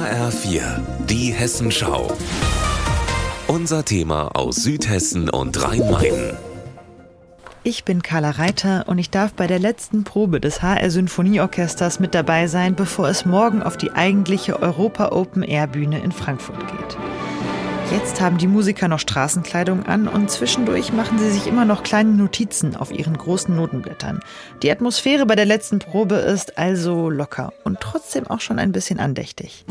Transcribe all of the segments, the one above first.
HR4, die Hessenschau. Unser Thema aus Südhessen und Rhein-Main. Ich bin Carla Reiter und ich darf bei der letzten Probe des HR Symphonieorchesters mit dabei sein, bevor es morgen auf die eigentliche Europa Open Air Bühne in Frankfurt geht. Jetzt haben die Musiker noch Straßenkleidung an und zwischendurch machen sie sich immer noch kleine Notizen auf ihren großen Notenblättern. Die Atmosphäre bei der letzten Probe ist also locker und trotzdem auch schon ein bisschen andächtig.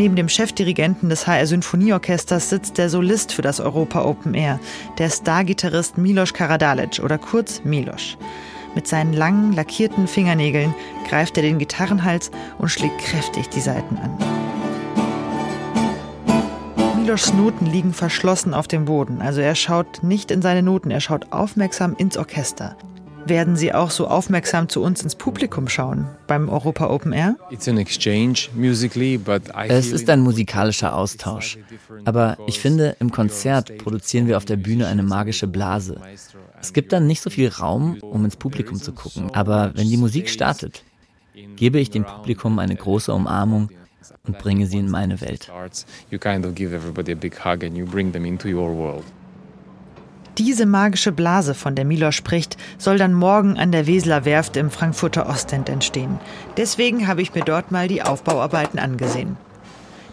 Neben dem Chefdirigenten des HR Symphonieorchesters sitzt der Solist für das Europa Open Air, der Stargitarrist Milos Karadalic oder kurz Milos. Mit seinen langen, lackierten Fingernägeln greift er den Gitarrenhals und schlägt kräftig die Saiten an. Milos Noten liegen verschlossen auf dem Boden, also er schaut nicht in seine Noten, er schaut aufmerksam ins Orchester. Werden Sie auch so aufmerksam zu uns ins Publikum schauen beim Europa Open Air? Es ist ein musikalischer Austausch. Aber ich finde, im Konzert produzieren wir auf der Bühne eine magische Blase. Es gibt dann nicht so viel Raum, um ins Publikum zu gucken. Aber wenn die Musik startet, gebe ich dem Publikum eine große Umarmung und bringe sie in meine Welt. Diese magische Blase, von der Milo spricht, soll dann morgen an der Weseler Werft im Frankfurter Ostend entstehen. Deswegen habe ich mir dort mal die Aufbauarbeiten angesehen.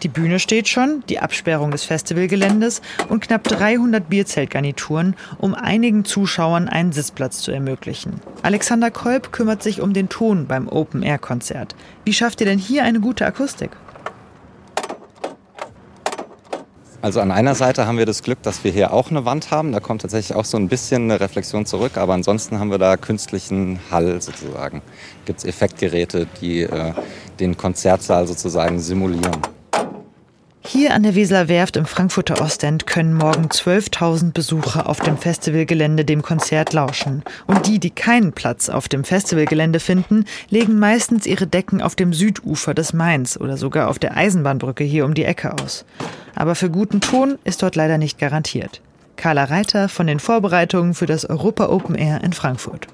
Die Bühne steht schon, die Absperrung des Festivalgeländes und knapp 300 Bierzeltgarnituren, um einigen Zuschauern einen Sitzplatz zu ermöglichen. Alexander Kolb kümmert sich um den Ton beim Open-Air-Konzert. Wie schafft ihr denn hier eine gute Akustik? Also an einer Seite haben wir das Glück, dass wir hier auch eine Wand haben. Da kommt tatsächlich auch so ein bisschen eine Reflexion zurück. Aber ansonsten haben wir da künstlichen Hall sozusagen. Gibt es Effektgeräte, die äh, den Konzertsaal sozusagen simulieren. Hier an der Weseler Werft im Frankfurter Ostend können morgen 12.000 Besucher auf dem Festivalgelände dem Konzert lauschen. Und die, die keinen Platz auf dem Festivalgelände finden, legen meistens ihre Decken auf dem Südufer des Mains oder sogar auf der Eisenbahnbrücke hier um die Ecke aus. Aber für guten Ton ist dort leider nicht garantiert. Carla Reiter von den Vorbereitungen für das Europa Open Air in Frankfurt.